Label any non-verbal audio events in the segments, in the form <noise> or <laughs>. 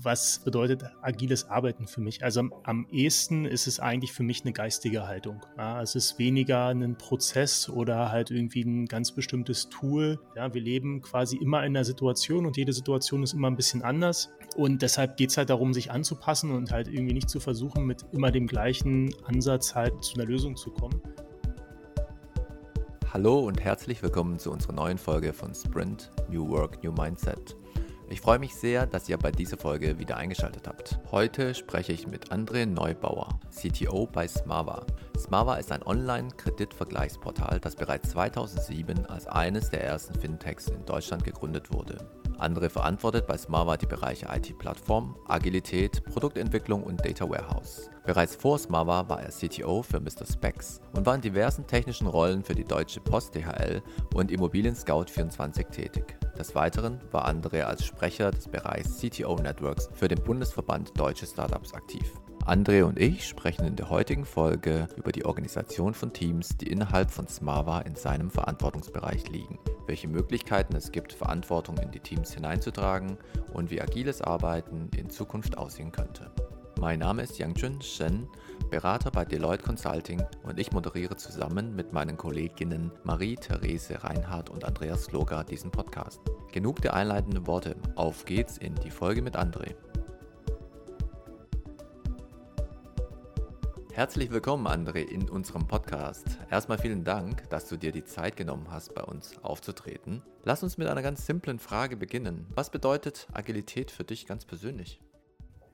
Was bedeutet agiles Arbeiten für mich? Also am, am ehesten ist es eigentlich für mich eine geistige Haltung. Ja, es ist weniger ein Prozess oder halt irgendwie ein ganz bestimmtes Tool. Ja, wir leben quasi immer in einer Situation und jede Situation ist immer ein bisschen anders. Und deshalb geht es halt darum, sich anzupassen und halt irgendwie nicht zu versuchen, mit immer dem gleichen Ansatz halt zu einer Lösung zu kommen. Hallo und herzlich willkommen zu unserer neuen Folge von Sprint New Work, New Mindset. Ich freue mich sehr, dass ihr bei dieser Folge wieder eingeschaltet habt. Heute spreche ich mit André Neubauer, CTO bei Smava. Smava ist ein Online-Kreditvergleichsportal, das bereits 2007 als eines der ersten Fintechs in Deutschland gegründet wurde. André verantwortet bei Smava die Bereiche IT-Plattform, Agilität, Produktentwicklung und Data Warehouse. Bereits vor Smava war er CTO für Mr. Specs und war in diversen technischen Rollen für die Deutsche Post DHL und Immobilien Scout 24 tätig. Des Weiteren war André als Sprecher des Bereichs CTO Networks für den Bundesverband Deutsche Startups aktiv. André und ich sprechen in der heutigen Folge über die Organisation von Teams, die innerhalb von Smava in seinem Verantwortungsbereich liegen, welche Möglichkeiten es gibt, Verantwortung in die Teams hineinzutragen und wie agiles Arbeiten in Zukunft aussehen könnte. Mein Name ist Yangjun Shen, Berater bei Deloitte Consulting und ich moderiere zusammen mit meinen Kolleginnen Marie-Therese Reinhardt und Andreas Loga diesen Podcast. Genug der einleitenden Worte, auf geht's in die Folge mit André. Herzlich willkommen, André, in unserem Podcast. Erstmal vielen Dank, dass du dir die Zeit genommen hast, bei uns aufzutreten. Lass uns mit einer ganz simplen Frage beginnen. Was bedeutet Agilität für dich ganz persönlich?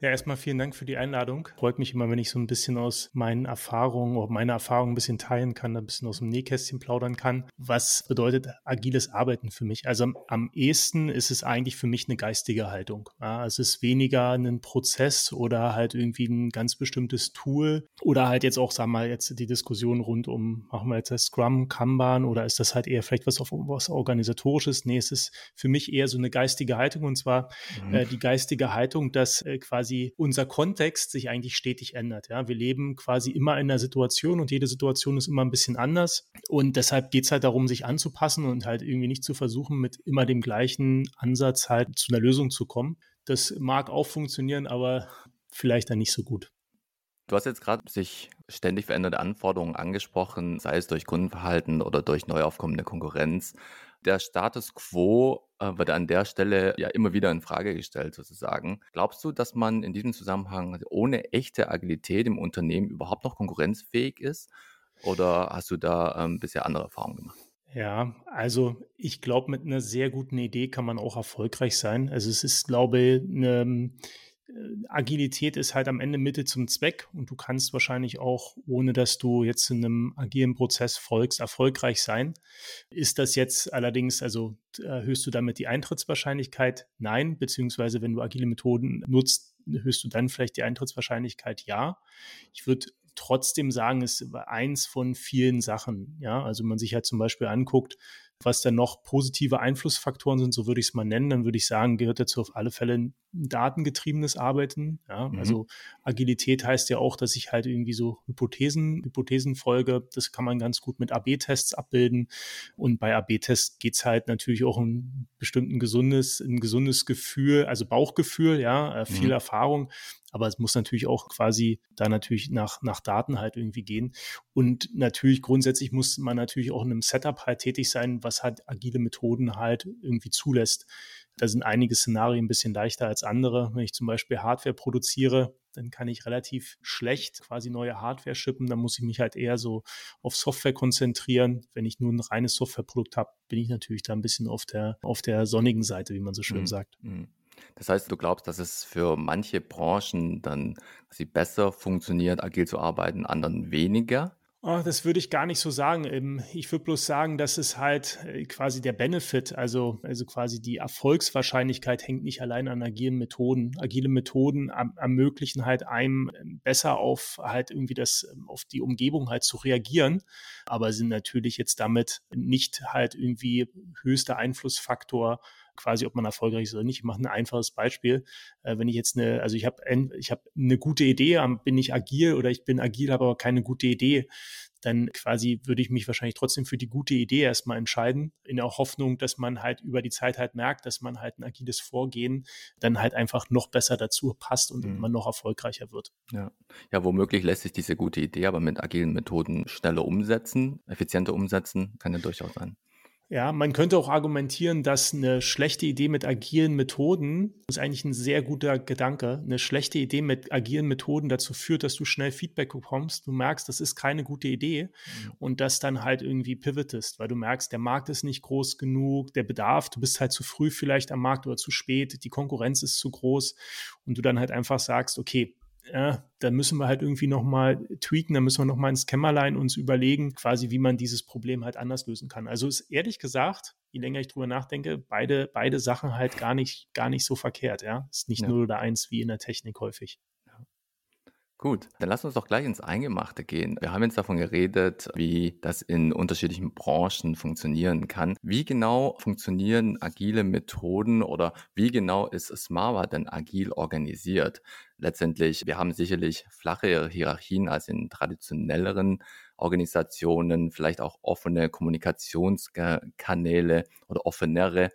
Ja, erstmal vielen Dank für die Einladung. Freut mich immer, wenn ich so ein bisschen aus meinen Erfahrungen oder meine Erfahrungen ein bisschen teilen kann, ein bisschen aus dem Nähkästchen plaudern kann. Was bedeutet agiles Arbeiten für mich? Also am, am ehesten ist es eigentlich für mich eine geistige Haltung. Ja, es ist weniger ein Prozess oder halt irgendwie ein ganz bestimmtes Tool oder halt jetzt auch, sagen wir mal, jetzt die Diskussion rund um, machen wir jetzt das Scrum, Kanban oder ist das halt eher vielleicht was auf was organisatorisches? Nee, es ist für mich eher so eine geistige Haltung und zwar mhm. äh, die geistige Haltung, dass äh, quasi quasi unser Kontext sich eigentlich stetig ändert. Ja, wir leben quasi immer in einer Situation und jede Situation ist immer ein bisschen anders. Und deshalb geht es halt darum, sich anzupassen und halt irgendwie nicht zu versuchen, mit immer dem gleichen Ansatz halt zu einer Lösung zu kommen. Das mag auch funktionieren, aber vielleicht dann nicht so gut. Du hast jetzt gerade sich ständig veränderte Anforderungen angesprochen, sei es durch Kundenverhalten oder durch neu aufkommende Konkurrenz der Status quo wird an der Stelle ja immer wieder in Frage gestellt, sozusagen. Glaubst du, dass man in diesem Zusammenhang ohne echte Agilität im Unternehmen überhaupt noch konkurrenzfähig ist? Oder hast du da ähm, bisher andere Erfahrungen gemacht? Ja, also ich glaube, mit einer sehr guten Idee kann man auch erfolgreich sein. Also es ist, glaube ich, eine Agilität ist halt am Ende Mittel zum Zweck und du kannst wahrscheinlich auch, ohne dass du jetzt in einem agilen Prozess folgst, erfolgreich sein. Ist das jetzt allerdings, also erhöhst du damit die Eintrittswahrscheinlichkeit? Nein, beziehungsweise wenn du agile Methoden nutzt, erhöhst du dann vielleicht die Eintrittswahrscheinlichkeit? Ja. Ich würde trotzdem sagen, es ist eins von vielen Sachen. Ja, also man sich halt zum Beispiel anguckt, was dann noch positive Einflussfaktoren sind, so würde ich es mal nennen, dann würde ich sagen, gehört dazu auf alle Fälle ein datengetriebenes Arbeiten. Ja? Mhm. Also Agilität heißt ja auch, dass ich halt irgendwie so Hypothesen, Hypothesen folge. Das kann man ganz gut mit AB-Tests abbilden. Und bei AB-Tests geht es halt natürlich auch um bestimmten gesundes, ein gesundes Gefühl, also Bauchgefühl, ja, äh, viel mhm. Erfahrung. Aber es muss natürlich auch quasi da natürlich nach, nach Daten halt irgendwie gehen. Und natürlich grundsätzlich muss man natürlich auch in einem Setup halt tätig sein, was halt agile Methoden halt irgendwie zulässt. Da sind einige Szenarien ein bisschen leichter als andere. Wenn ich zum Beispiel Hardware produziere, dann kann ich relativ schlecht quasi neue Hardware schippen. Dann muss ich mich halt eher so auf Software konzentrieren. Wenn ich nur ein reines Softwareprodukt habe, bin ich natürlich da ein bisschen auf der, auf der sonnigen Seite, wie man so schön mhm. sagt. Mhm. Das heißt, du glaubst, dass es für manche Branchen dann quasi besser funktioniert, agil zu arbeiten, anderen weniger? Oh, das würde ich gar nicht so sagen. Ähm, ich würde bloß sagen, dass es halt äh, quasi der Benefit, also, also quasi die Erfolgswahrscheinlichkeit hängt nicht allein an agilen Methoden. Agile Methoden ermöglichen halt einem ähm, besser auf halt irgendwie das, ähm, auf die Umgebung halt zu reagieren, aber sind natürlich jetzt damit nicht halt irgendwie höchster Einflussfaktor quasi, ob man erfolgreich ist oder nicht. Ich mache ein einfaches Beispiel. Äh, wenn ich jetzt eine, also ich habe ich habe eine gute Idee, bin ich agil oder ich bin agil, habe aber keine gute Idee, dann quasi würde ich mich wahrscheinlich trotzdem für die gute Idee erstmal entscheiden, in der Hoffnung, dass man halt über die Zeit halt merkt, dass man halt ein agiles Vorgehen dann halt einfach noch besser dazu passt und mhm. man noch erfolgreicher wird. Ja. ja, womöglich lässt sich diese gute Idee aber mit agilen Methoden schneller umsetzen, effizienter umsetzen, kann ja durchaus sein. Ja, man könnte auch argumentieren, dass eine schlechte Idee mit agilen Methoden ist eigentlich ein sehr guter Gedanke. Eine schlechte Idee mit agilen Methoden dazu führt, dass du schnell Feedback bekommst. Du merkst, das ist keine gute Idee mhm. und das dann halt irgendwie pivotest, weil du merkst, der Markt ist nicht groß genug, der Bedarf, du bist halt zu früh vielleicht am Markt oder zu spät, die Konkurrenz ist zu groß und du dann halt einfach sagst, okay, ja, da müssen wir halt irgendwie nochmal tweaken, da müssen wir nochmal ins Kämmerlein uns überlegen, quasi, wie man dieses Problem halt anders lösen kann. Also ist ehrlich gesagt, je länger ich drüber nachdenke, beide, beide Sachen halt gar nicht, gar nicht so verkehrt, ja. Ist nicht ja. 0 oder 1 wie in der Technik häufig. Gut, dann lass uns doch gleich ins Eingemachte gehen. Wir haben jetzt davon geredet, wie das in unterschiedlichen Branchen funktionieren kann. Wie genau funktionieren agile Methoden oder wie genau ist Smava denn agil organisiert? Letztendlich, wir haben sicherlich flache Hierarchien als in traditionelleren Organisationen, vielleicht auch offene Kommunikationskanäle oder offenere.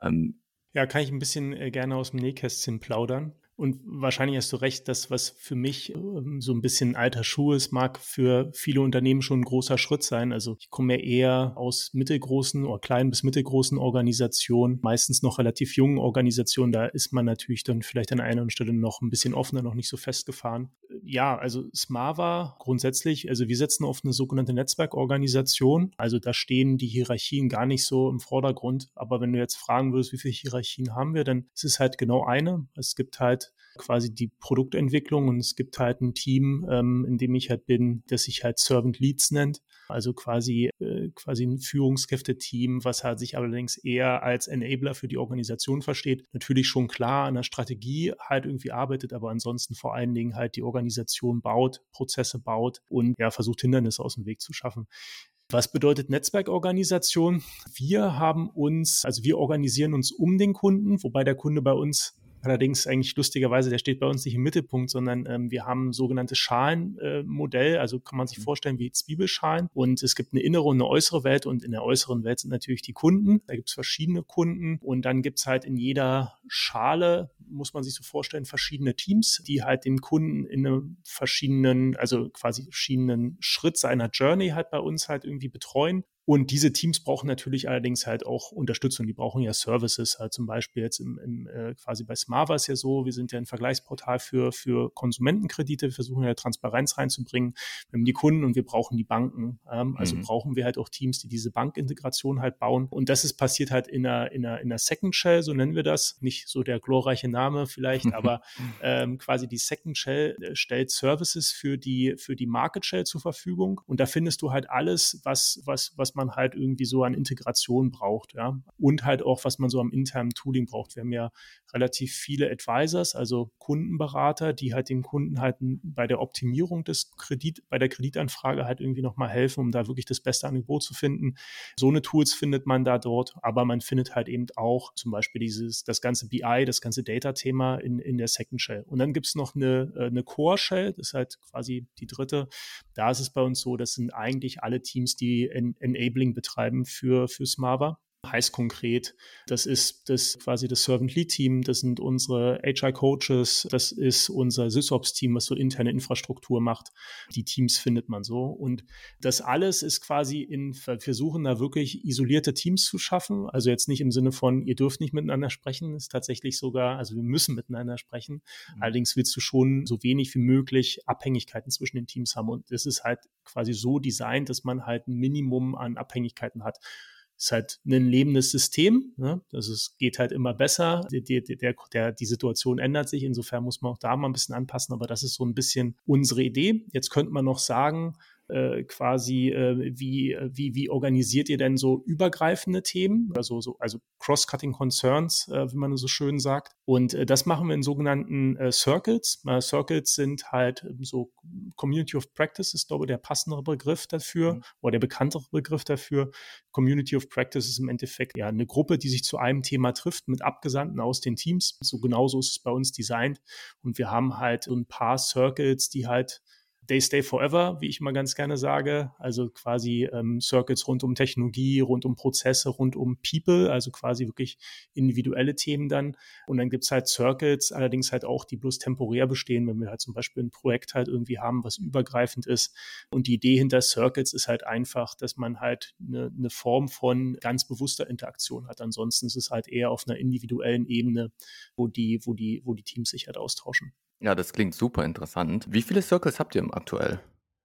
Ähm, ja, kann ich ein bisschen äh, gerne aus dem Nähkästchen plaudern. Und wahrscheinlich hast du recht, dass was für mich ähm, so ein bisschen alter Schuh ist, mag für viele Unternehmen schon ein großer Schritt sein. Also ich komme eher aus mittelgroßen oder kleinen bis mittelgroßen Organisationen, meistens noch relativ jungen Organisationen. Da ist man natürlich dann vielleicht an einer Stelle noch ein bisschen offener, noch nicht so festgefahren. Ja, also Smava grundsätzlich, also wir setzen auf eine sogenannte Netzwerkorganisation. Also da stehen die Hierarchien gar nicht so im Vordergrund. Aber wenn du jetzt fragen würdest, wie viele Hierarchien haben wir, dann ist es halt genau eine. Es gibt halt quasi die Produktentwicklung und es gibt halt ein Team, ähm, in dem ich halt bin, das sich halt Servant Leads nennt. Also quasi, äh, quasi ein Führungskräfte-Team, was halt sich allerdings eher als Enabler für die Organisation versteht. Natürlich schon klar an der Strategie halt irgendwie arbeitet, aber ansonsten vor allen Dingen halt die Organisation baut, Prozesse baut und ja, versucht Hindernisse aus dem Weg zu schaffen. Was bedeutet Netzwerkorganisation? Wir haben uns, also wir organisieren uns um den Kunden, wobei der Kunde bei uns Allerdings eigentlich lustigerweise, der steht bei uns nicht im Mittelpunkt, sondern ähm, wir haben ein sogenanntes Schalenmodell, äh, also kann man sich mhm. vorstellen wie Zwiebelschalen. Und es gibt eine innere und eine äußere Welt und in der äußeren Welt sind natürlich die Kunden. Da gibt es verschiedene Kunden und dann gibt es halt in jeder Schale, muss man sich so vorstellen, verschiedene Teams, die halt den Kunden in einem verschiedenen, also quasi verschiedenen Schritt seiner Journey halt bei uns halt irgendwie betreuen. Und diese Teams brauchen natürlich allerdings halt auch Unterstützung. Die brauchen ja Services, halt zum Beispiel jetzt im, im äh, quasi bei Smava ist ja so, wir sind ja ein Vergleichsportal für, für Konsumentenkredite. Wir versuchen ja Transparenz reinzubringen. Wir haben die Kunden und wir brauchen die Banken. Ähm, also mhm. brauchen wir halt auch Teams, die diese Bankintegration halt bauen. Und das ist passiert halt in einer, in einer, in einer Second Shell, so nennen wir das. Nicht so der glorreiche Name vielleicht, <laughs> aber ähm, quasi die Second Shell äh, stellt Services für die, für die Market Shell zur Verfügung. Und da findest du halt alles, was, was, was man halt irgendwie so an Integration braucht, ja. Und halt auch, was man so am internen Tooling braucht. Wir haben ja relativ viele Advisors, also Kundenberater, die halt den Kunden halt bei der Optimierung des Kredit, bei der Kreditanfrage halt irgendwie nochmal helfen, um da wirklich das beste Angebot zu finden. So eine Tools findet man da dort, aber man findet halt eben auch zum Beispiel dieses, das ganze BI, das ganze Data-Thema in, in der Second Shell. Und dann gibt es noch eine, äh, eine Core Shell, das ist halt quasi die dritte. Da ist es bei uns so, das sind eigentlich alle Teams, die in, Enabling betreiben für, für Smava. Heißt konkret, das ist das quasi das Servant Lead Team, das sind unsere HR Coaches, das ist unser SysOps Team, was so interne Infrastruktur macht. Die Teams findet man so. Und das alles ist quasi in, wir versuchen da wirklich isolierte Teams zu schaffen. Also jetzt nicht im Sinne von, ihr dürft nicht miteinander sprechen, ist tatsächlich sogar, also wir müssen miteinander sprechen. Mhm. Allerdings willst du schon so wenig wie möglich Abhängigkeiten zwischen den Teams haben. Und das ist halt quasi so designt, dass man halt ein Minimum an Abhängigkeiten hat ist halt ein lebendes System. Ne? Also es geht halt immer besser. Die, die, der, der, die Situation ändert sich. Insofern muss man auch da mal ein bisschen anpassen. Aber das ist so ein bisschen unsere Idee. Jetzt könnte man noch sagen, äh, quasi, äh, wie, wie, wie organisiert ihr denn so übergreifende Themen, also, so, also Cross-Cutting Concerns, äh, wie man so schön sagt. Und äh, das machen wir in sogenannten äh, Circles. Äh, Circles sind halt so Community of Practice ist, glaube ich, der passendere Begriff dafür mhm. oder der bekanntere Begriff dafür. Community of Practice ist im Endeffekt ja eine Gruppe, die sich zu einem Thema trifft mit Abgesandten aus den Teams. So genauso ist es bei uns designt. Und wir haben halt so ein paar Circles, die halt They Stay Forever, wie ich mal ganz gerne sage. Also quasi ähm, Circuits rund um Technologie, rund um Prozesse, rund um People, also quasi wirklich individuelle Themen dann. Und dann gibt's halt Circuits, allerdings halt auch, die bloß temporär bestehen, wenn wir halt zum Beispiel ein Projekt halt irgendwie haben, was übergreifend ist. Und die Idee hinter Circuits ist halt einfach, dass man halt eine, eine Form von ganz bewusster Interaktion hat. Ansonsten ist es halt eher auf einer individuellen Ebene, wo die, wo die, wo die Teams sich halt austauschen. Ja, das klingt super interessant. Wie viele Circles habt ihr aktuell?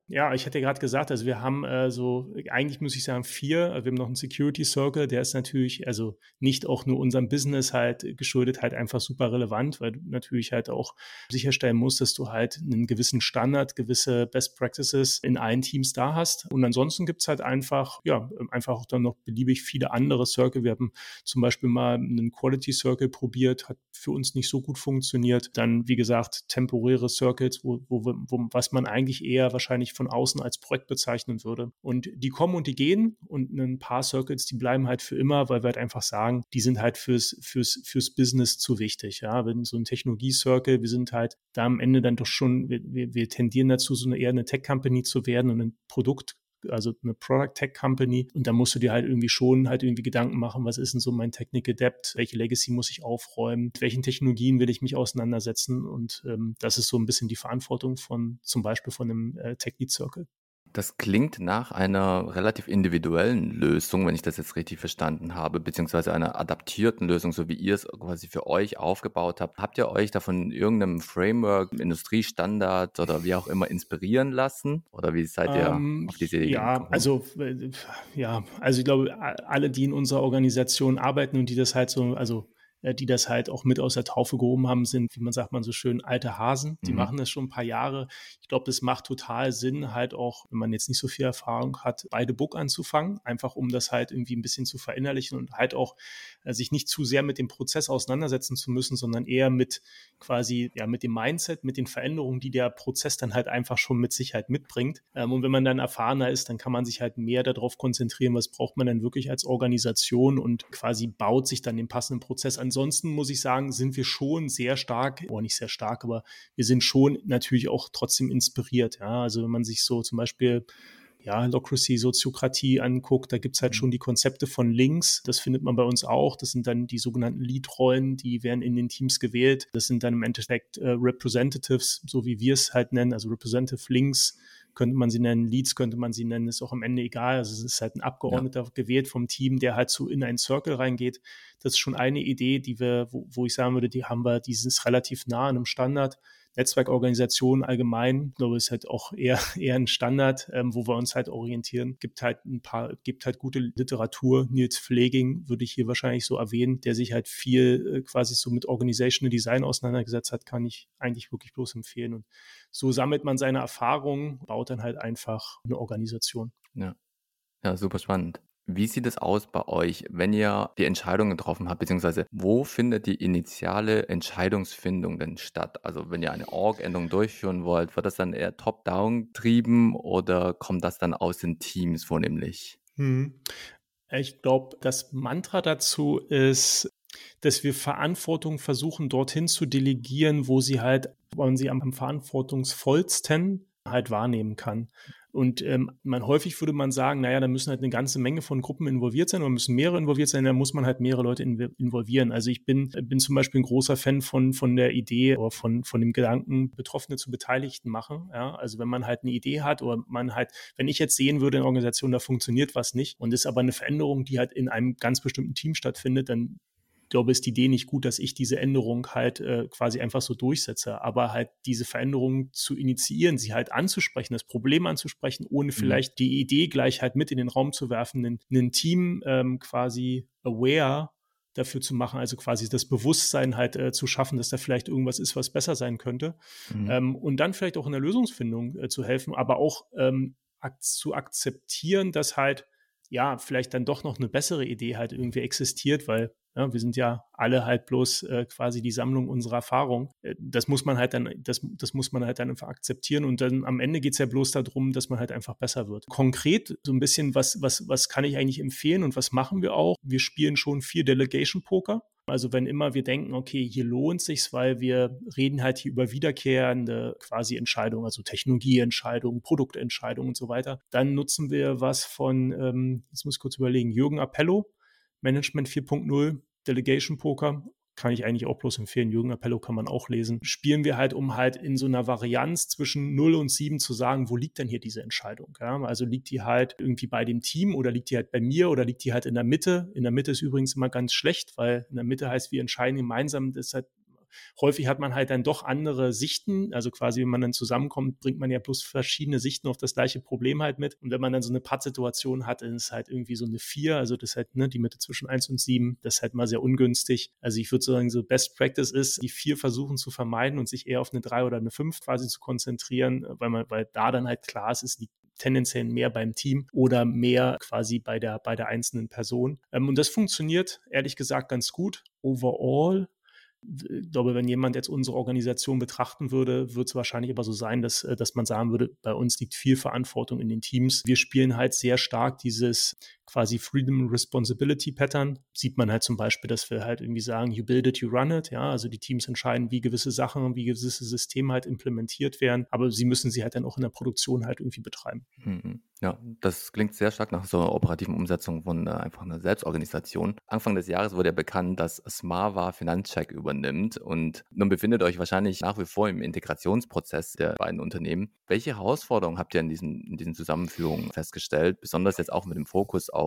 Ja, ich hatte gerade gesagt, also wir haben äh, so, eigentlich muss ich sagen, vier. Wir haben noch einen Security Circle, der ist natürlich, also nicht auch nur unserem Business halt geschuldet, halt einfach super relevant, weil du natürlich halt auch sicherstellen musst, dass du halt einen gewissen Standard, gewisse Best Practices in allen Teams da hast. Und ansonsten gibt's halt einfach, ja, einfach auch dann noch beliebig viele andere Circle. Wir haben zum Beispiel mal einen Quality Circle probiert, hat für uns nicht so gut funktioniert. Dann, wie gesagt, temporäre Circles, wo, wo, wo was man eigentlich eher wahrscheinlich von außen als Projekt bezeichnen würde. Und die kommen und die gehen und ein paar Circles, die bleiben halt für immer, weil wir halt einfach sagen, die sind halt fürs, fürs, fürs Business zu wichtig. Ja, wenn so ein Technologie-Circle, wir sind halt da am Ende dann doch schon, wir, wir, wir tendieren dazu, so eine eher eine Tech-Company zu werden und ein Produkt also eine Product Tech Company. Und da musst du dir halt irgendwie schon halt irgendwie Gedanken machen, was ist denn so mein Technical Debt, welche Legacy muss ich aufräumen, mit welchen Technologien will ich mich auseinandersetzen. Und ähm, das ist so ein bisschen die Verantwortung von zum Beispiel von einem äh, Tech Lead Circle. Das klingt nach einer relativ individuellen Lösung, wenn ich das jetzt richtig verstanden habe, beziehungsweise einer adaptierten Lösung, so wie ihr es quasi für euch aufgebaut habt. Habt ihr euch da von irgendeinem Framework, Industriestandard oder wie auch immer inspirieren lassen? Oder wie seid ihr ähm, auf diese Idee Ja, gekommen? also äh, ja, also ich glaube, alle, die in unserer Organisation arbeiten und die das halt so, also die das halt auch mit aus der Taufe gehoben haben, sind, wie man sagt man so schön, alte Hasen. Die mhm. machen das schon ein paar Jahre. Ich glaube, das macht total Sinn, halt auch, wenn man jetzt nicht so viel Erfahrung hat, beide Book anzufangen, einfach um das halt irgendwie ein bisschen zu verinnerlichen und halt auch äh, sich nicht zu sehr mit dem Prozess auseinandersetzen zu müssen, sondern eher mit quasi, ja, mit dem Mindset, mit den Veränderungen, die der Prozess dann halt einfach schon mit Sicherheit mitbringt. Ähm, und wenn man dann erfahrener ist, dann kann man sich halt mehr darauf konzentrieren, was braucht man denn wirklich als Organisation und quasi baut sich dann den passenden Prozess an ansonsten muss ich sagen, sind wir schon sehr stark, oder nicht sehr stark, aber wir sind schon natürlich auch trotzdem inspiriert. Ja, also wenn man sich so zum Beispiel ja, Locracy, Soziokratie anguckt, da gibt es halt mhm. schon die Konzepte von links. Das findet man bei uns auch. Das sind dann die sogenannten Lead-Rollen, die werden in den Teams gewählt. Das sind dann im Endeffekt äh, Representatives, so wie wir es halt nennen, also Representative Links könnte man sie nennen, Leads könnte man sie nennen, ist auch am Ende egal. Also es ist halt ein Abgeordneter ja. gewählt vom Team, der halt so in einen Circle reingeht. Das ist schon eine Idee, die wir, wo, wo ich sagen würde, die haben wir, die ist relativ nah an einem Standard. Netzwerkorganisation allgemein, ich glaube, ist halt auch eher, <laughs> eher ein Standard, ähm, wo wir uns halt orientieren. Gibt halt ein paar, gibt halt gute Literatur. Nils Pfleging würde ich hier wahrscheinlich so erwähnen, der sich halt viel äh, quasi so mit Organizational Design auseinandergesetzt hat, kann ich eigentlich wirklich bloß empfehlen. Und so sammelt man seine Erfahrungen, baut dann halt einfach eine Organisation. Ja. Ja, super spannend. Wie sieht es aus bei euch, wenn ihr die Entscheidung getroffen habt, beziehungsweise wo findet die initiale Entscheidungsfindung denn statt? Also wenn ihr eine Org-Änderung durchführen wollt, wird das dann eher top-down getrieben oder kommt das dann aus den Teams vornehmlich? Hm. Ich glaube, das Mantra dazu ist, dass wir Verantwortung versuchen, dorthin zu delegieren, wo sie halt, wo man sie am verantwortungsvollsten halt wahrnehmen kann. Und ähm, man häufig würde man sagen, naja, da müssen halt eine ganze Menge von Gruppen involviert sein oder müssen mehrere involviert sein, da muss man halt mehrere Leute involvieren. Also ich bin, bin zum Beispiel ein großer Fan von, von der Idee oder von, von dem Gedanken, Betroffene zu Beteiligten machen. Ja? Also wenn man halt eine Idee hat oder man halt, wenn ich jetzt sehen würde in einer Organisation, da funktioniert was nicht und ist aber eine Veränderung, die halt in einem ganz bestimmten Team stattfindet, dann glaube, ist die Idee nicht gut, dass ich diese Änderung halt äh, quasi einfach so durchsetze. Aber halt diese Veränderung zu initiieren, sie halt anzusprechen, das Problem anzusprechen, ohne mhm. vielleicht die Idee gleich halt mit in den Raum zu werfen, ein, ein Team ähm, quasi aware dafür zu machen, also quasi das Bewusstsein halt äh, zu schaffen, dass da vielleicht irgendwas ist, was besser sein könnte. Mhm. Ähm, und dann vielleicht auch in der Lösungsfindung äh, zu helfen, aber auch ähm, ak zu akzeptieren, dass halt ja, vielleicht dann doch noch eine bessere Idee halt irgendwie existiert, weil ja, wir sind ja alle halt bloß äh, quasi die Sammlung unserer Erfahrung. Äh, das muss man halt dann, das, das muss man halt dann einfach akzeptieren. Und dann am Ende geht es ja bloß darum, dass man halt einfach besser wird. Konkret so ein bisschen, was, was, was kann ich eigentlich empfehlen und was machen wir auch? Wir spielen schon viel Delegation Poker. Also wenn immer wir denken, okay, hier lohnt sich's, weil wir reden halt hier über wiederkehrende quasi Entscheidungen, also Technologieentscheidungen, Produktentscheidungen und so weiter, dann nutzen wir was von, ähm, jetzt muss ich kurz überlegen, Jürgen Appello, Management 4.0, Delegation Poker kann ich eigentlich auch bloß empfehlen. Jürgen Appello kann man auch lesen. Spielen wir halt, um halt in so einer Varianz zwischen 0 und 7 zu sagen, wo liegt denn hier diese Entscheidung? Ja? Also liegt die halt irgendwie bei dem Team oder liegt die halt bei mir oder liegt die halt in der Mitte? In der Mitte ist übrigens immer ganz schlecht, weil in der Mitte heißt, wir entscheiden gemeinsam. Das ist halt häufig hat man halt dann doch andere Sichten. Also quasi, wenn man dann zusammenkommt, bringt man ja bloß verschiedene Sichten auf das gleiche Problem halt mit. Und wenn man dann so eine Pattsituation hat, dann ist halt irgendwie so eine 4, also das ist halt ne, die Mitte zwischen 1 und 7, das ist halt mal sehr ungünstig. Also ich würde sagen, so Best Practice ist, die 4 versuchen zu vermeiden und sich eher auf eine 3 oder eine 5 quasi zu konzentrieren, weil man, weil da dann halt klar ist, es liegt tendenziell mehr beim Team oder mehr quasi bei der, bei der einzelnen Person. Ähm, und das funktioniert ehrlich gesagt ganz gut. Overall ich glaube, wenn jemand jetzt unsere Organisation betrachten würde, wird es wahrscheinlich aber so sein, dass, äh, dass man sagen würde, bei uns liegt viel Verantwortung in den Teams. Wir spielen halt sehr stark dieses quasi Freedom Responsibility Pattern. Sieht man halt zum Beispiel, dass wir halt irgendwie sagen, you build it, you run it. Ja, also die Teams entscheiden, wie gewisse Sachen, wie gewisse Systeme halt implementiert werden, aber sie müssen sie halt dann auch in der Produktion halt irgendwie betreiben. Mhm. Ja, das klingt sehr stark nach so einer operativen Umsetzung von äh, einfach einer Selbstorganisation. Anfang des Jahres wurde ja bekannt, dass Smava Finanzcheck übernimmt und nun befindet euch wahrscheinlich nach wie vor im Integrationsprozess der beiden Unternehmen. Welche Herausforderungen habt ihr in diesen, in diesen Zusammenführungen festgestellt, besonders jetzt auch mit dem Fokus auf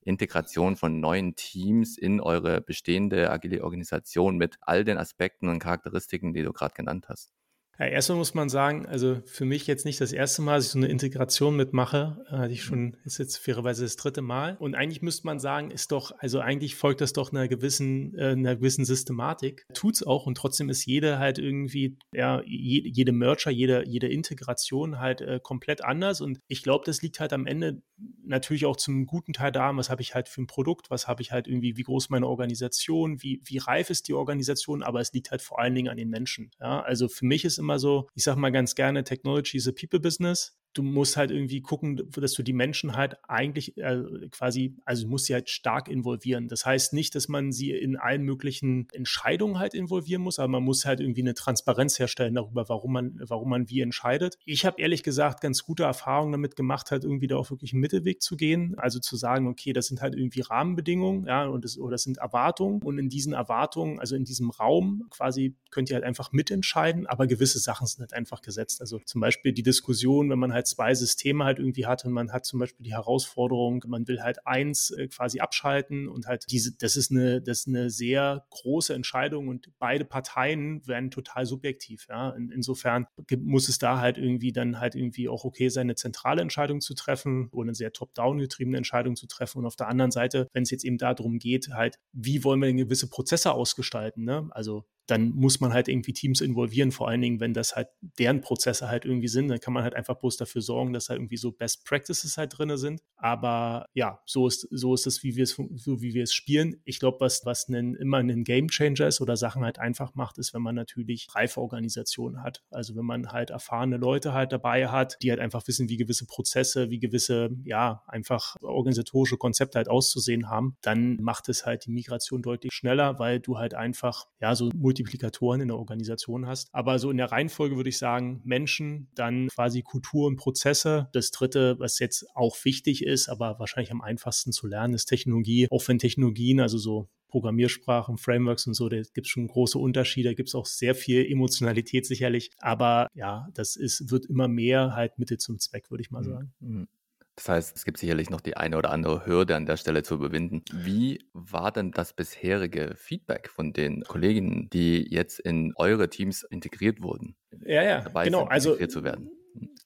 Integration von neuen Teams in eure bestehende agile Organisation mit all den Aspekten und Charakteristiken, die du gerade genannt hast? Ja, erstmal muss man sagen, also für mich jetzt nicht das erste Mal, dass ich so eine Integration mitmache. Äh, hatte ich schon, ist jetzt fairerweise das dritte Mal. Und eigentlich müsste man sagen, ist doch, also eigentlich folgt das doch einer gewissen, äh, einer gewissen Systematik. Tut's auch und trotzdem ist jede halt irgendwie, ja, jede Merger, jede, jede Integration halt äh, komplett anders. Und ich glaube, das liegt halt am Ende natürlich auch zum guten Teil daran, was habe ich halt für ein Produkt, was habe ich halt irgendwie, wie groß meine Organisation, wie, wie reif ist die Organisation, aber es liegt halt vor allen Dingen an den Menschen. Ja, also für mich ist immer so, ich sage mal ganz gerne, Technology is a people business du musst halt irgendwie gucken, dass du die Menschen halt eigentlich äh, quasi, also musst sie halt stark involvieren. Das heißt nicht, dass man sie in allen möglichen Entscheidungen halt involvieren muss, aber man muss halt irgendwie eine Transparenz herstellen darüber, warum man, warum man wie entscheidet. Ich habe ehrlich gesagt ganz gute Erfahrungen damit gemacht, halt irgendwie da auch wirklich einen Mittelweg zu gehen. Also zu sagen, okay, das sind halt irgendwie Rahmenbedingungen, ja, und das, oder das sind Erwartungen. Und in diesen Erwartungen, also in diesem Raum quasi könnt ihr halt einfach mitentscheiden, aber gewisse Sachen sind halt einfach gesetzt. Also zum Beispiel die Diskussion, wenn man halt zwei Systeme halt irgendwie hat und man hat zum Beispiel die Herausforderung, man will halt eins äh, quasi abschalten und halt diese, das ist eine, das ist eine sehr große Entscheidung und beide Parteien werden total subjektiv. Ja. In, insofern muss es da halt irgendwie dann halt irgendwie auch okay sein, eine zentrale Entscheidung zu treffen oder eine sehr top-down getriebene Entscheidung zu treffen. Und auf der anderen Seite, wenn es jetzt eben darum geht, halt, wie wollen wir denn gewisse Prozesse ausgestalten? Ne? Also dann muss man halt irgendwie Teams involvieren, vor allen Dingen, wenn das halt deren Prozesse halt irgendwie sind, dann kann man halt einfach bloß dafür sorgen, dass halt irgendwie so Best Practices halt drin sind. Aber ja, so ist, so ist es, wie wir es, so wie wir es spielen. Ich glaube, was, was einen, immer ein Game Changer ist oder Sachen halt einfach macht, ist, wenn man natürlich reife Organisationen hat. Also wenn man halt erfahrene Leute halt dabei hat, die halt einfach wissen, wie gewisse Prozesse, wie gewisse, ja, einfach organisatorische Konzepte halt auszusehen haben, dann macht es halt die Migration deutlich schneller, weil du halt einfach, ja, so Multiplikatoren in der Organisation hast. Aber so in der Reihenfolge würde ich sagen, Menschen, dann quasi Kultur und Prozesse. Das dritte, was jetzt auch wichtig ist, aber wahrscheinlich am einfachsten zu lernen, ist Technologie. Auch wenn Technologien, also so Programmiersprachen, Frameworks und so, da gibt es schon große Unterschiede, da gibt es auch sehr viel Emotionalität sicherlich. Aber ja, das ist, wird immer mehr halt Mittel zum Zweck, würde ich mal mhm. sagen. Das heißt, es gibt sicherlich noch die eine oder andere Hürde an der Stelle zu überwinden. Wie war denn das bisherige Feedback von den Kolleginnen, die jetzt in eure Teams integriert wurden? Ja, ja, dabei genau. Sind, also, zu werden?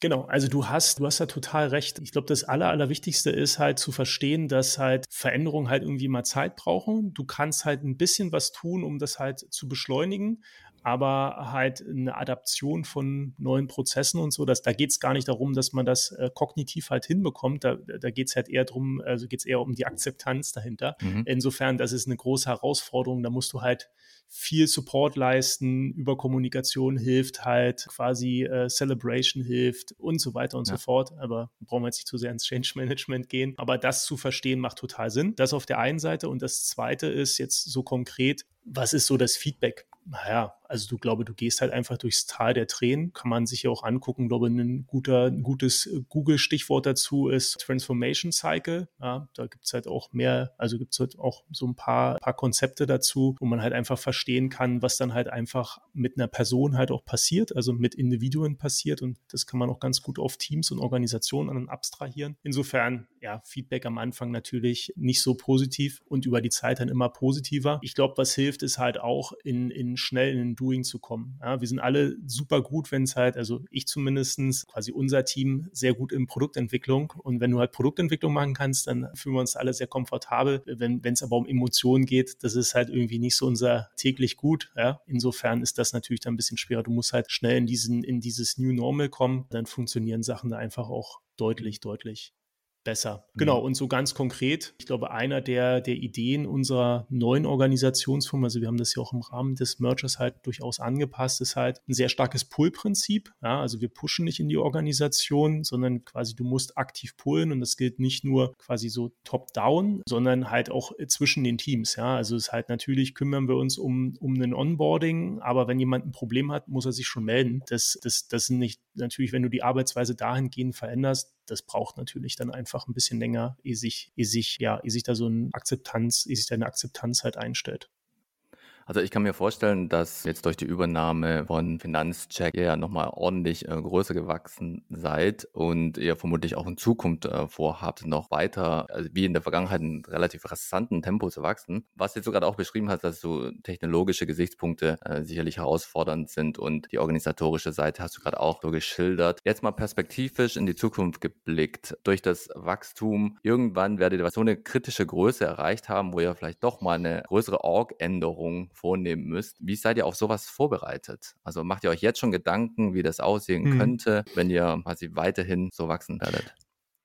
Genau, also du hast, du hast ja total recht. Ich glaube, das Aller, Allerwichtigste ist halt zu verstehen, dass halt Veränderungen halt irgendwie mal Zeit brauchen. Du kannst halt ein bisschen was tun, um das halt zu beschleunigen. Aber halt eine Adaption von neuen Prozessen und so. Dass, da geht es gar nicht darum, dass man das äh, kognitiv halt hinbekommt. Da, da geht es halt eher darum, also geht es eher um die Akzeptanz dahinter. Mhm. Insofern, das ist eine große Herausforderung. Da musst du halt viel Support leisten, über Kommunikation hilft halt, quasi äh, Celebration hilft und so weiter und ja. so fort. Aber brauchen wir jetzt nicht zu sehr ins Change Management gehen. Aber das zu verstehen macht total Sinn. Das auf der einen Seite. Und das zweite ist jetzt so konkret, was ist so das Feedback? Naja, also du glaube, du gehst halt einfach durchs Tal der Tränen, kann man sich ja auch angucken. Glaube, ein, guter, ein gutes Google-Stichwort dazu ist Transformation Cycle. Ja, da gibt es halt auch mehr, also gibt es halt auch so ein paar, paar Konzepte dazu, wo man halt einfach verstehen kann, was dann halt einfach mit einer Person halt auch passiert, also mit Individuen passiert. Und das kann man auch ganz gut auf Teams und Organisationen abstrahieren. Insofern, ja, Feedback am Anfang natürlich nicht so positiv und über die Zeit dann immer positiver. Ich glaube, was hilft, ist halt auch in, in schnell in den Doing zu kommen. Ja, wir sind alle super gut, wenn es halt, also ich zumindestens quasi unser Team sehr gut in Produktentwicklung. Und wenn du halt Produktentwicklung machen kannst, dann fühlen wir uns alle sehr komfortabel. Wenn es aber um Emotionen geht, das ist halt irgendwie nicht so unser täglich gut. Ja? Insofern ist das natürlich dann ein bisschen schwerer. Du musst halt schnell in diesen, in dieses New Normal kommen. Dann funktionieren Sachen da einfach auch deutlich, deutlich besser. Mhm. Genau, und so ganz konkret, ich glaube, einer der, der Ideen unserer neuen Organisationsform, also wir haben das ja auch im Rahmen des Mergers halt durchaus angepasst, ist halt ein sehr starkes Pull-Prinzip. Ja, also wir pushen nicht in die Organisation, sondern quasi du musst aktiv pullen und das gilt nicht nur quasi so top-down, sondern halt auch zwischen den Teams. Ja, also es ist halt natürlich kümmern wir uns um, um ein Onboarding, aber wenn jemand ein Problem hat, muss er sich schon melden. Das, das, das sind nicht natürlich, wenn du die Arbeitsweise dahingehend veränderst, das braucht natürlich dann einfach ein bisschen länger, ehe sich, ehe sich, ja, ehe sich da so eine Akzeptanz, ehe sich da eine Akzeptanz halt einstellt. Also ich kann mir vorstellen, dass jetzt durch die Übernahme von Finanzcheck ihr ja nochmal ordentlich äh, größer gewachsen seid und ihr vermutlich auch in Zukunft äh, vorhabt, noch weiter, also wie in der Vergangenheit, in relativ rasanten Tempo zu wachsen. Was jetzt sogar auch beschrieben hat, dass so technologische Gesichtspunkte äh, sicherlich herausfordernd sind und die organisatorische Seite hast du gerade auch so geschildert. Jetzt mal perspektivisch in die Zukunft geblickt. Durch das Wachstum, irgendwann werdet ihr so eine kritische Größe erreicht haben, wo ihr vielleicht doch mal eine größere Org-Änderung vornehmen müsst. Wie seid ihr auf sowas vorbereitet? Also macht ihr euch jetzt schon Gedanken, wie das aussehen mhm. könnte, wenn ihr quasi weiterhin so wachsen werdet?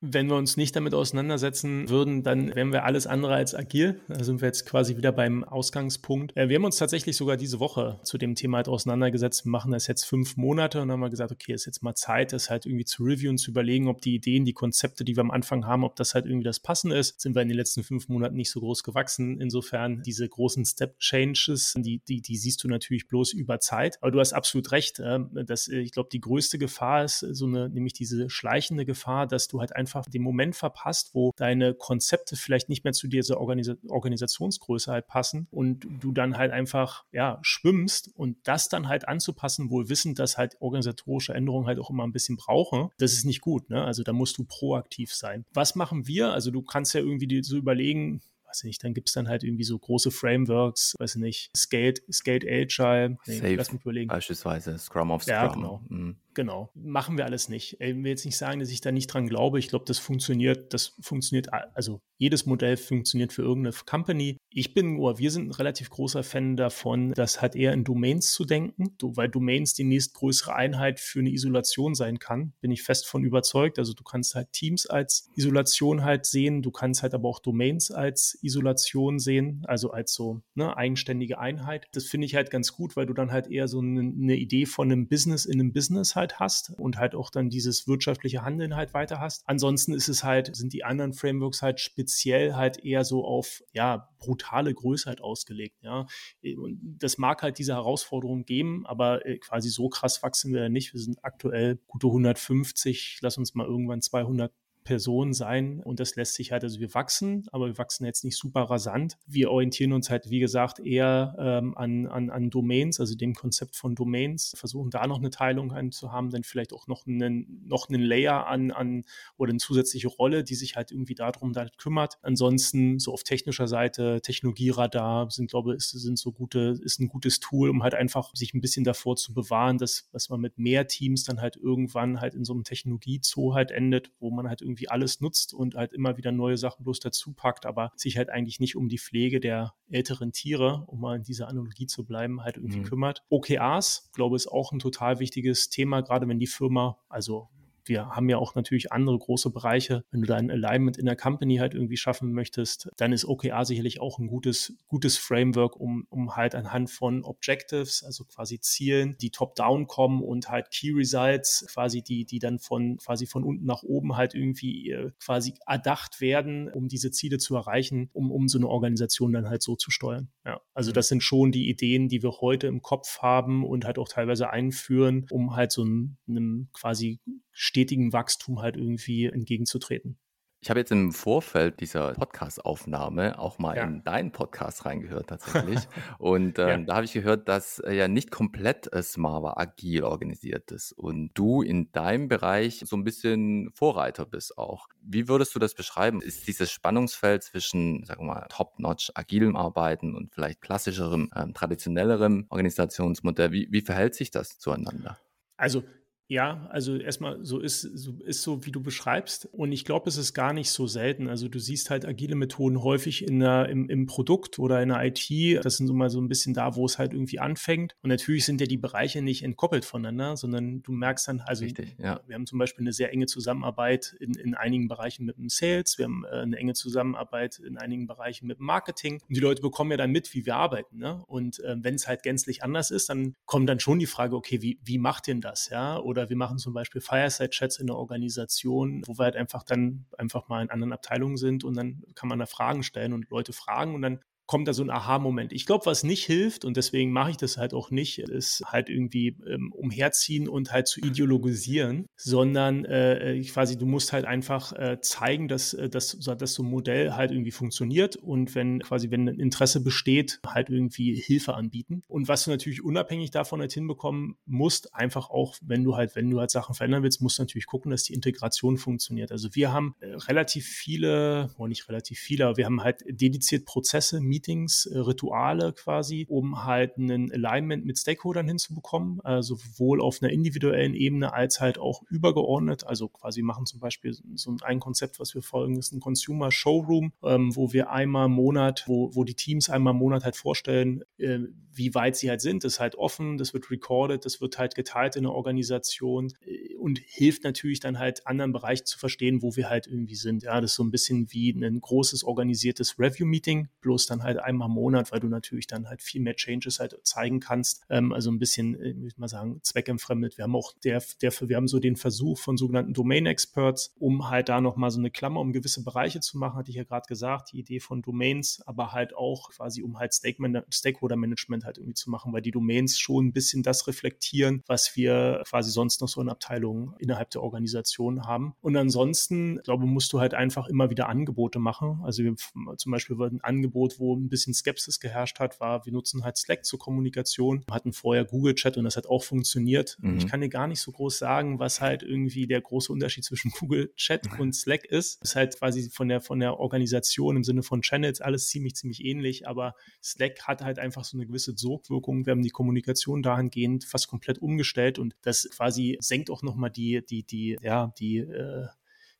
Wenn wir uns nicht damit auseinandersetzen würden, dann wären wir alles andere als agil. Da sind wir jetzt quasi wieder beim Ausgangspunkt. Äh, wir haben uns tatsächlich sogar diese Woche zu dem Thema halt auseinandergesetzt. Wir machen das jetzt fünf Monate und haben wir gesagt, okay, ist jetzt mal Zeit, das halt irgendwie zu reviewen, zu überlegen, ob die Ideen, die Konzepte, die wir am Anfang haben, ob das halt irgendwie das Passende ist. Sind wir in den letzten fünf Monaten nicht so groß gewachsen. Insofern diese großen Step Changes, die, die, die siehst du natürlich bloß über Zeit. Aber du hast absolut recht. Ähm, dass, ich glaube, die größte Gefahr ist so eine, nämlich diese schleichende Gefahr, dass du halt einfach einfach den Moment verpasst, wo deine Konzepte vielleicht nicht mehr zu dieser Organis Organisationsgröße halt passen und du dann halt einfach, ja, schwimmst und das dann halt anzupassen, wohl wissend, dass halt organisatorische Änderungen halt auch immer ein bisschen brauchen, das ist nicht gut, ne? Also da musst du proaktiv sein. Was machen wir? Also du kannst ja irgendwie so überlegen, weiß nicht, dann gibt es dann halt irgendwie so große Frameworks, weiß nicht, Scaled, Scaled Agile, nee, lass mich überlegen. Beispielsweise Scrum of Scrum. Ja, genau. Mhm. Genau, machen wir alles nicht. Ich will jetzt nicht sagen, dass ich da nicht dran glaube. Ich glaube, das funktioniert, das funktioniert, also jedes Modell funktioniert für irgendeine Company. Ich bin, oder wir sind ein relativ großer Fan davon, das halt eher in Domains zu denken, weil Domains die nächstgrößere Einheit für eine Isolation sein kann. Bin ich fest von überzeugt. Also du kannst halt Teams als Isolation halt sehen, du kannst halt aber auch Domains als Isolation sehen, also als so eine eigenständige Einheit. Das finde ich halt ganz gut, weil du dann halt eher so eine Idee von einem Business in einem Business halt hast und halt auch dann dieses wirtschaftliche Handeln halt weiter hast. Ansonsten ist es halt, sind die anderen Frameworks halt speziell halt eher so auf, ja, brutale Größe halt ausgelegt, ja. Und das mag halt diese Herausforderung geben, aber äh, quasi so krass wachsen wir nicht. Wir sind aktuell gute 150, lass uns mal irgendwann 200 Person sein und das lässt sich halt, also wir wachsen, aber wir wachsen jetzt nicht super rasant. Wir orientieren uns halt, wie gesagt, eher ähm, an, an, an Domains, also dem Konzept von Domains, versuchen da noch eine Teilung zu haben, dann vielleicht auch noch einen, noch einen Layer an, an oder eine zusätzliche Rolle, die sich halt irgendwie darum dann kümmert. Ansonsten so auf technischer Seite, Technologieradar sind, glaube ich, sind so gute, ist ein gutes Tool, um halt einfach sich ein bisschen davor zu bewahren, dass, dass man mit mehr Teams dann halt irgendwann halt in so einem Technologiezoo halt endet, wo man halt irgendwie irgendwie alles nutzt und halt immer wieder neue Sachen bloß dazu packt, aber sich halt eigentlich nicht um die Pflege der älteren Tiere, um mal in dieser Analogie zu bleiben, halt irgendwie mhm. kümmert. OKRs, glaube ich, ist auch ein total wichtiges Thema, gerade wenn die Firma, also wir haben ja auch natürlich andere große Bereiche. Wenn du dein Alignment in der Company halt irgendwie schaffen möchtest, dann ist OKR sicherlich auch ein gutes, gutes Framework, um, um halt anhand von Objectives, also quasi Zielen, die top-down kommen und halt Key Results, quasi die, die dann von, quasi von unten nach oben halt irgendwie äh, quasi erdacht werden, um diese Ziele zu erreichen, um, um so eine Organisation dann halt so zu steuern. Ja, also mhm. das sind schon die Ideen, die wir heute im Kopf haben und halt auch teilweise einführen, um halt so einem, einem quasi stetigen Wachstum halt irgendwie entgegenzutreten. Ich habe jetzt im Vorfeld dieser Podcast-Aufnahme auch mal ja. in deinen Podcast reingehört tatsächlich. <laughs> und äh, ja. da habe ich gehört, dass äh, ja nicht komplett äh, Smava agil organisiert ist und du in deinem Bereich so ein bisschen Vorreiter bist auch. Wie würdest du das beschreiben? Ist dieses Spannungsfeld zwischen, sagen wir mal, top-notch agilem Arbeiten und vielleicht klassischerem, ähm, traditionellerem Organisationsmodell, wie, wie verhält sich das zueinander? Also ja, also erstmal so ist, so ist so, wie du beschreibst. Und ich glaube, es ist gar nicht so selten. Also du siehst halt agile Methoden häufig in der, im, im Produkt oder in der IT. Das sind so mal so ein bisschen da, wo es halt irgendwie anfängt. Und natürlich sind ja die Bereiche nicht entkoppelt voneinander, sondern du merkst dann, also Richtig, ja. wir haben zum Beispiel eine sehr enge Zusammenarbeit in, in einigen Bereichen mit dem Sales. Wir haben äh, eine enge Zusammenarbeit in einigen Bereichen mit dem Marketing. Und die Leute bekommen ja dann mit, wie wir arbeiten. Ne? Und äh, wenn es halt gänzlich anders ist, dann kommt dann schon die Frage, okay, wie, wie macht denn das? Ja? Oder oder wir machen zum Beispiel Fireside-Chats in der Organisation, wo wir halt einfach dann einfach mal in anderen Abteilungen sind und dann kann man da Fragen stellen und Leute fragen und dann kommt da so ein Aha-Moment. Ich glaube, was nicht hilft, und deswegen mache ich das halt auch nicht, ist halt irgendwie ähm, umherziehen und halt zu ideologisieren, sondern äh, quasi, du musst halt einfach äh, zeigen, dass, äh, dass, dass so ein Modell halt irgendwie funktioniert und wenn quasi, wenn ein Interesse besteht, halt irgendwie Hilfe anbieten. Und was du natürlich unabhängig davon halt hinbekommen musst, einfach auch, wenn du halt, wenn du halt Sachen verändern willst, musst du natürlich gucken, dass die Integration funktioniert. Also wir haben äh, relativ viele, oh nicht relativ viele, aber wir haben halt dediziert Prozesse, Meetings, äh, Rituale quasi, um halt einen Alignment mit Stakeholdern hinzubekommen, also sowohl auf einer individuellen Ebene als halt auch übergeordnet. Also quasi machen zum Beispiel so ein Konzept, was wir folgen, ist ein Consumer Showroom, ähm, wo wir einmal im Monat, wo, wo die Teams einmal im Monat halt vorstellen, äh, wie weit sie halt sind. Das ist halt offen, das wird recorded, das wird halt geteilt in der Organisation äh, und hilft natürlich dann halt anderen Bereichen zu verstehen, wo wir halt irgendwie sind. Ja, das ist so ein bisschen wie ein großes organisiertes Review-Meeting, bloß dann halt einmal im Monat, weil du natürlich dann halt viel mehr Changes halt zeigen kannst. Ähm, also ein bisschen, äh, ich mal sagen, zweckentfremdet. Wir haben auch der, der, wir haben so den Versuch von sogenannten Domain Experts, um halt da nochmal so eine Klammer um gewisse Bereiche zu machen, hatte ich ja gerade gesagt, die Idee von Domains, aber halt auch quasi um halt Stakeholder Management halt irgendwie zu machen, weil die Domains schon ein bisschen das reflektieren, was wir quasi sonst noch so in Abteilungen innerhalb der Organisation haben. Und ansonsten, glaube musst du halt einfach immer wieder Angebote machen. Also wir, zum Beispiel ein Angebot, wo ein bisschen Skepsis geherrscht hat, war, wir nutzen halt Slack zur Kommunikation, wir hatten vorher Google Chat und das hat auch funktioniert. Mhm. Ich kann dir gar nicht so groß sagen, was halt irgendwie der große Unterschied zwischen <laughs> Google Chat und Slack ist. Das ist halt quasi von der, von der Organisation im Sinne von Channels alles ziemlich, ziemlich ähnlich, aber Slack hat halt einfach so eine gewisse Sogwirkung. Wir haben die Kommunikation dahingehend fast komplett umgestellt und das quasi senkt auch nochmal die, die, die, ja, die, äh,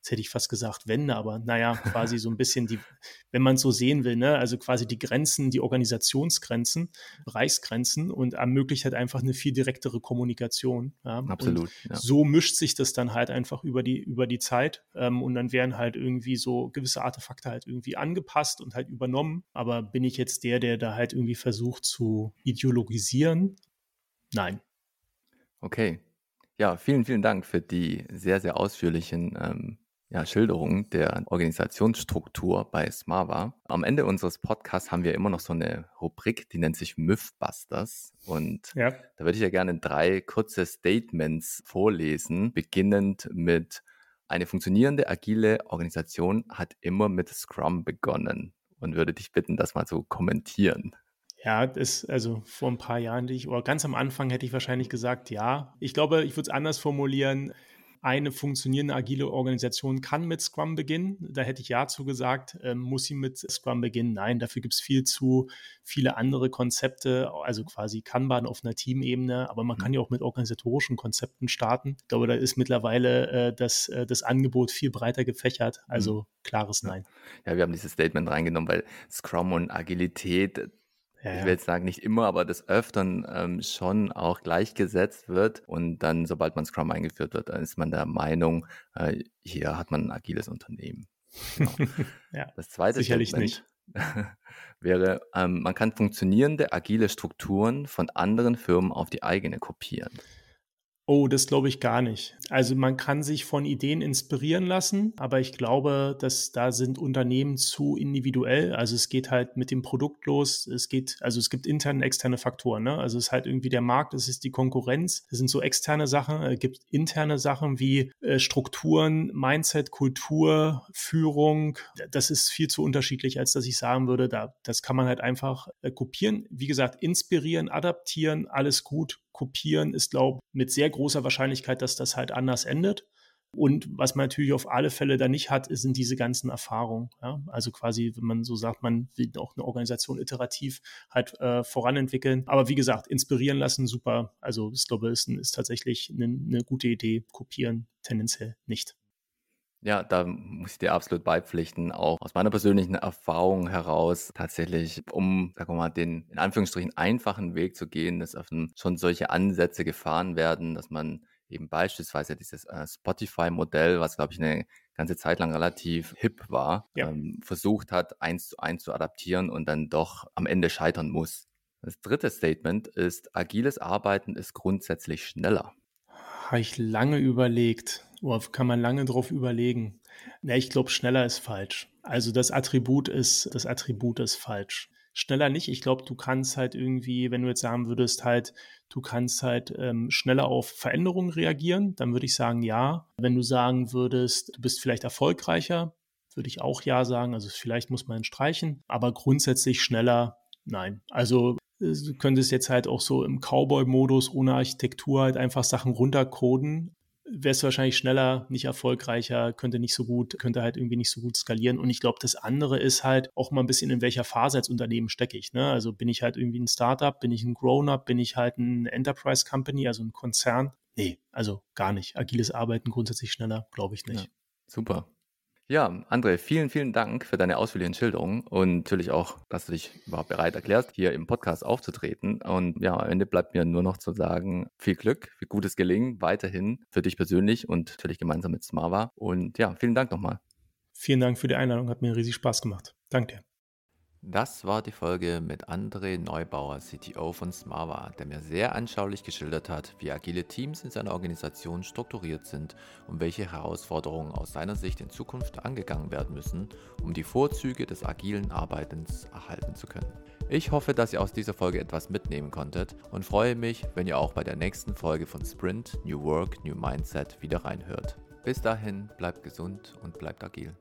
jetzt hätte ich fast gesagt Wände, aber naja, quasi so ein bisschen die, wenn man es so sehen will, ne, also quasi die Grenzen, die Organisationsgrenzen, Bereichsgrenzen und ermöglicht halt einfach eine viel direktere Kommunikation. Ja. Absolut. Ja. So mischt sich das dann halt einfach über die, über die Zeit ähm, und dann werden halt irgendwie so gewisse Artefakte halt irgendwie angepasst und halt übernommen. Aber bin ich jetzt der, der da halt irgendwie versucht zu ideologisieren? Nein. Okay. Ja, vielen, vielen Dank für die sehr, sehr ausführlichen ähm, ja, Schilderung der Organisationsstruktur bei Smava. Am Ende unseres Podcasts haben wir immer noch so eine Rubrik, die nennt sich Mythbusters. Und ja. da würde ich ja gerne drei kurze Statements vorlesen, beginnend mit eine funktionierende agile Organisation hat immer mit Scrum begonnen und würde dich bitten, das mal zu kommentieren. Ja, das, also vor ein paar Jahren, oder ganz am Anfang hätte ich wahrscheinlich gesagt, ja. Ich glaube, ich würde es anders formulieren eine funktionierende agile Organisation kann mit Scrum beginnen. Da hätte ich ja zu gesagt. Ähm, muss sie mit Scrum beginnen? Nein, dafür gibt es viel zu viele andere Konzepte, also quasi Kanban auf einer Teamebene. Aber man kann mhm. ja auch mit organisatorischen Konzepten starten. Ich glaube, da ist mittlerweile äh, das, äh, das Angebot viel breiter gefächert. Also mhm. klares Nein. Ja, wir haben dieses Statement reingenommen, weil Scrum und Agilität ich will jetzt sagen, nicht immer, aber des Öfteren ähm, schon auch gleichgesetzt wird. Und dann, sobald man Scrum eingeführt wird, dann ist man der Meinung, äh, hier hat man ein agiles Unternehmen. Genau. <laughs> ja, das zweite sicherlich Statement nicht. <laughs> wäre, ähm, man kann funktionierende agile Strukturen von anderen Firmen auf die eigene kopieren. Oh, das glaube ich gar nicht. Also man kann sich von Ideen inspirieren lassen, aber ich glaube, dass da sind Unternehmen zu individuell. Also es geht halt mit dem Produkt los. Es geht, also es gibt interne, externe Faktoren. Ne? Also es ist halt irgendwie der Markt, es ist die Konkurrenz. Das sind so externe Sachen. Es gibt interne Sachen wie äh, Strukturen, Mindset, Kultur, Führung. Das ist viel zu unterschiedlich, als dass ich sagen würde, da, das kann man halt einfach äh, kopieren. Wie gesagt, inspirieren, adaptieren, alles gut kopieren ist, glaube ich, mit sehr großer Wahrscheinlichkeit, dass das halt anders endet. Und was man natürlich auf alle Fälle da nicht hat, sind diese ganzen Erfahrungen. Ja? Also quasi, wenn man so sagt, man will auch eine Organisation iterativ halt äh, voranentwickeln. Aber wie gesagt, inspirieren lassen, super. Also ich glaube, ist, ist tatsächlich eine, eine gute Idee. Kopieren tendenziell nicht. Ja, da muss ich dir absolut beipflichten. Auch aus meiner persönlichen Erfahrung heraus tatsächlich, um, sagen wir mal, den in Anführungsstrichen einfachen Weg zu gehen, dass schon solche Ansätze gefahren werden, dass man eben beispielsweise dieses äh, Spotify-Modell, was glaube ich eine ganze Zeit lang relativ hip war, ja. ähm, versucht hat, eins zu eins zu adaptieren und dann doch am Ende scheitern muss. Das dritte Statement ist, agiles Arbeiten ist grundsätzlich schneller. Habe ich lange überlegt. Oh, kann man lange drauf überlegen. Na, ich glaube, schneller ist falsch. Also das Attribut ist, das Attribut ist falsch. Schneller nicht. Ich glaube, du kannst halt irgendwie, wenn du jetzt sagen würdest, halt, du kannst halt ähm, schneller auf Veränderungen reagieren, dann würde ich sagen, ja. Wenn du sagen würdest, du bist vielleicht erfolgreicher, würde ich auch ja sagen. Also vielleicht muss man streichen, aber grundsätzlich schneller, nein. Also du könntest jetzt halt auch so im Cowboy-Modus ohne Architektur halt einfach Sachen runtercoden wärst du wahrscheinlich schneller, nicht erfolgreicher, könnte nicht so gut, könnte halt irgendwie nicht so gut skalieren. Und ich glaube, das andere ist halt auch mal ein bisschen, in welcher Phase als Unternehmen stecke ich. Ne? Also bin ich halt irgendwie ein Startup, bin ich ein Grown-up, bin ich halt ein Enterprise Company, also ein Konzern? Nee, also gar nicht. Agiles Arbeiten grundsätzlich schneller, glaube ich nicht. Ja, super. Ja, André, vielen, vielen Dank für deine ausführlichen Schilderungen und natürlich auch, dass du dich überhaupt bereit erklärst, hier im Podcast aufzutreten. Und ja, am Ende bleibt mir nur noch zu sagen, viel Glück, viel gutes Gelingen weiterhin für dich persönlich und natürlich gemeinsam mit Smava. Und ja, vielen Dank nochmal. Vielen Dank für die Einladung, hat mir riesig Spaß gemacht. Danke dir. Das war die Folge mit André Neubauer, CTO von Smava, der mir sehr anschaulich geschildert hat, wie agile Teams in seiner Organisation strukturiert sind und welche Herausforderungen aus seiner Sicht in Zukunft angegangen werden müssen, um die Vorzüge des agilen Arbeitens erhalten zu können. Ich hoffe, dass ihr aus dieser Folge etwas mitnehmen konntet und freue mich, wenn ihr auch bei der nächsten Folge von Sprint New Work, New Mindset wieder reinhört. Bis dahin, bleibt gesund und bleibt agil.